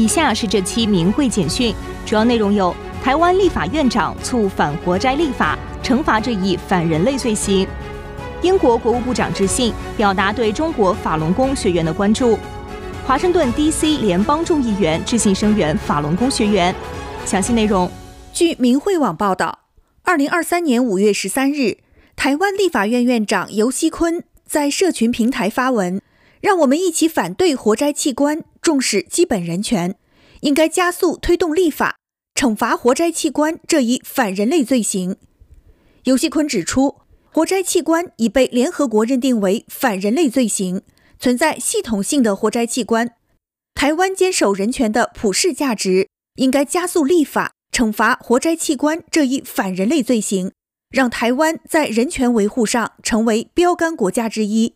以下是这期明会简讯，主要内容有：台湾立法院长促反国摘立法，惩罚这一反人类罪行；英国国务部长致信，表达对中国法轮功学员的关注；华盛顿 D.C. 联邦众议员致信声援法轮功学员。详细内容，据明慧网报道，二零二三年五月十三日，台湾立法院院长游锡坤在社群平台发文。让我们一起反对活摘器官，重视基本人权，应该加速推动立法，惩罚活摘器官这一反人类罪行。尤锡坤指出，活摘器官已被联合国认定为反人类罪行，存在系统性的活摘器官。台湾坚守人权的普世价值，应该加速立法，惩罚活摘器官这一反人类罪行，让台湾在人权维护上成为标杆国家之一。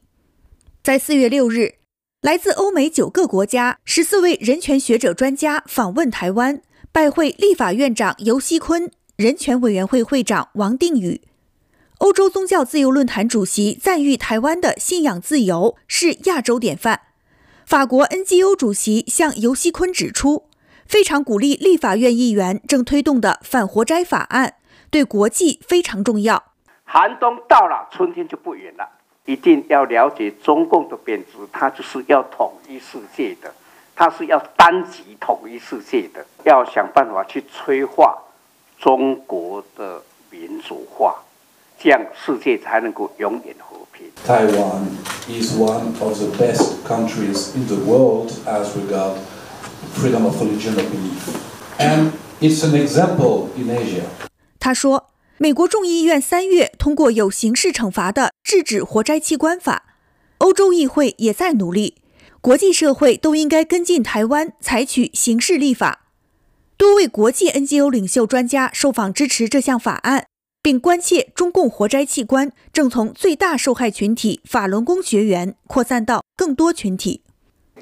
在四月六日，来自欧美九个国家十四位人权学者专家访问台湾，拜会立法院长尤锡坤、人权委员会会长王定宇。欧洲宗教自由论坛主席赞誉台湾的信仰自由是亚洲典范。法国 NGO 主席向尤锡坤指出，非常鼓励立法院议员正推动的反活摘法案，对国际非常重要。寒冬到了，春天就不远了。一定要了解中共的本质，它就是要统一世界的，它是要单极统一世界的，要想办法去催化中国的民主化，这样世界才能够永远和平。Taiwan is one of the best countries in the world as regard freedom of religion or belief, and it's an example in Asia. 他说。美国众议院三月通过有刑事惩罚的制止活摘器官法，欧洲议会也在努力，国际社会都应该跟进台湾采取刑事立法。多位国际 NGO 领袖专家受访支持这项法案，并关切中共活摘器官正从最大受害群体法轮功学员扩散到更多群体。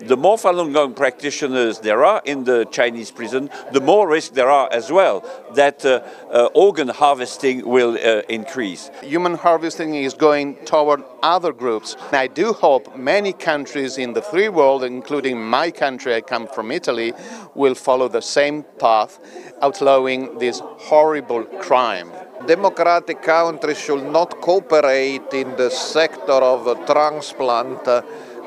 The more Falun Gong practitioners there are in the Chinese prison, the more risk there are as well that uh, uh, organ harvesting will uh, increase. Human harvesting is going toward other groups. And I do hope many countries in the free world, including my country, I come from Italy, will follow the same path, outlawing this horrible crime. Democratic countries should not cooperate in the sector of transplant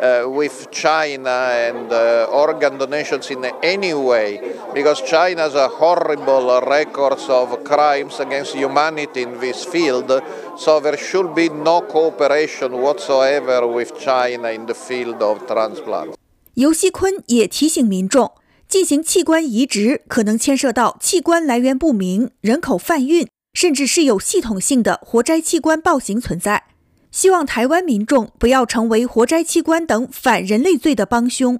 uh, with China and uh, organ donations in any way, because China has a horrible records of crimes against humanity in this field. So there should be no cooperation whatsoever with China in the field of transplant. 尤锡坤也提醒民众，进行器官移植可能牵涉到器官来源不明、人口贩运，甚至是有系统性的活摘器官暴行存在。希望台湾民众不要成为活摘器官等反人类罪的帮凶。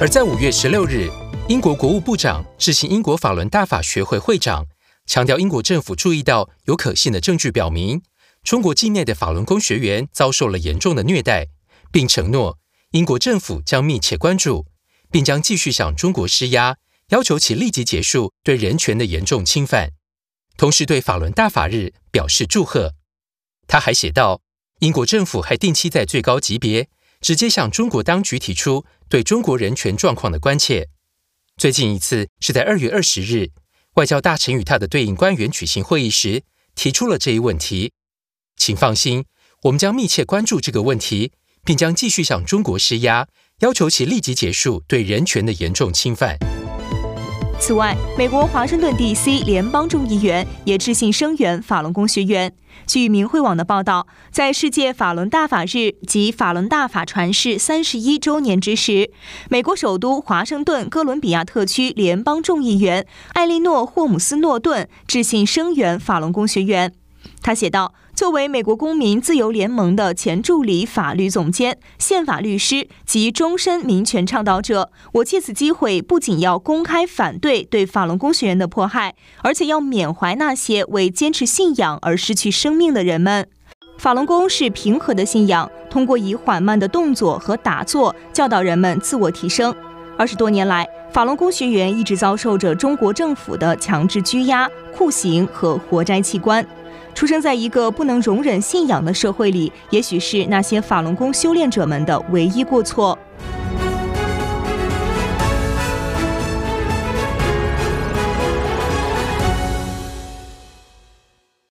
而在五月十六日，英国国务部长致信英国法伦大法学会会长，强调英国政府注意到有可信的证据表明中国境内的法轮功学员遭受了严重的虐待，并承诺英国政府将密切关注，并将继续向中国施压，要求其立即结束对人权的严重侵犯，同时对法伦大法日表示祝贺。他还写道：“英国政府还定期在最高级别直接向中国当局提出对中国人权状况的关切。最近一次是在二月二十日，外交大臣与他的对应官员举行会议时提出了这一问题。请放心，我们将密切关注这个问题，并将继续向中国施压，要求其立即结束对人权的严重侵犯。”此外，美国华盛顿 D.C. 联邦众议员也致信声援法轮功学员。据明慧网的报道，在世界法轮大法日及法轮大法传世三十一周年之时，美国首都华盛顿哥伦比亚特区联邦众议员艾莉诺·霍姆斯诺顿致信声援法轮功学员。他写道。作为美国公民自由联盟的前助理法律总监、宪法律师及终身民权倡导者，我借此机会不仅要公开反对对法轮功学员的迫害，而且要缅怀那些为坚持信仰而失去生命的人们。法轮功是平和的信仰，通过以缓慢的动作和打坐教导人们自我提升。二十多年来，法轮功学员一直遭受着中国政府的强制拘押、酷刑和活摘器官。出生在一个不能容忍信仰的社会里，也许是那些法轮功修炼者们的唯一过错。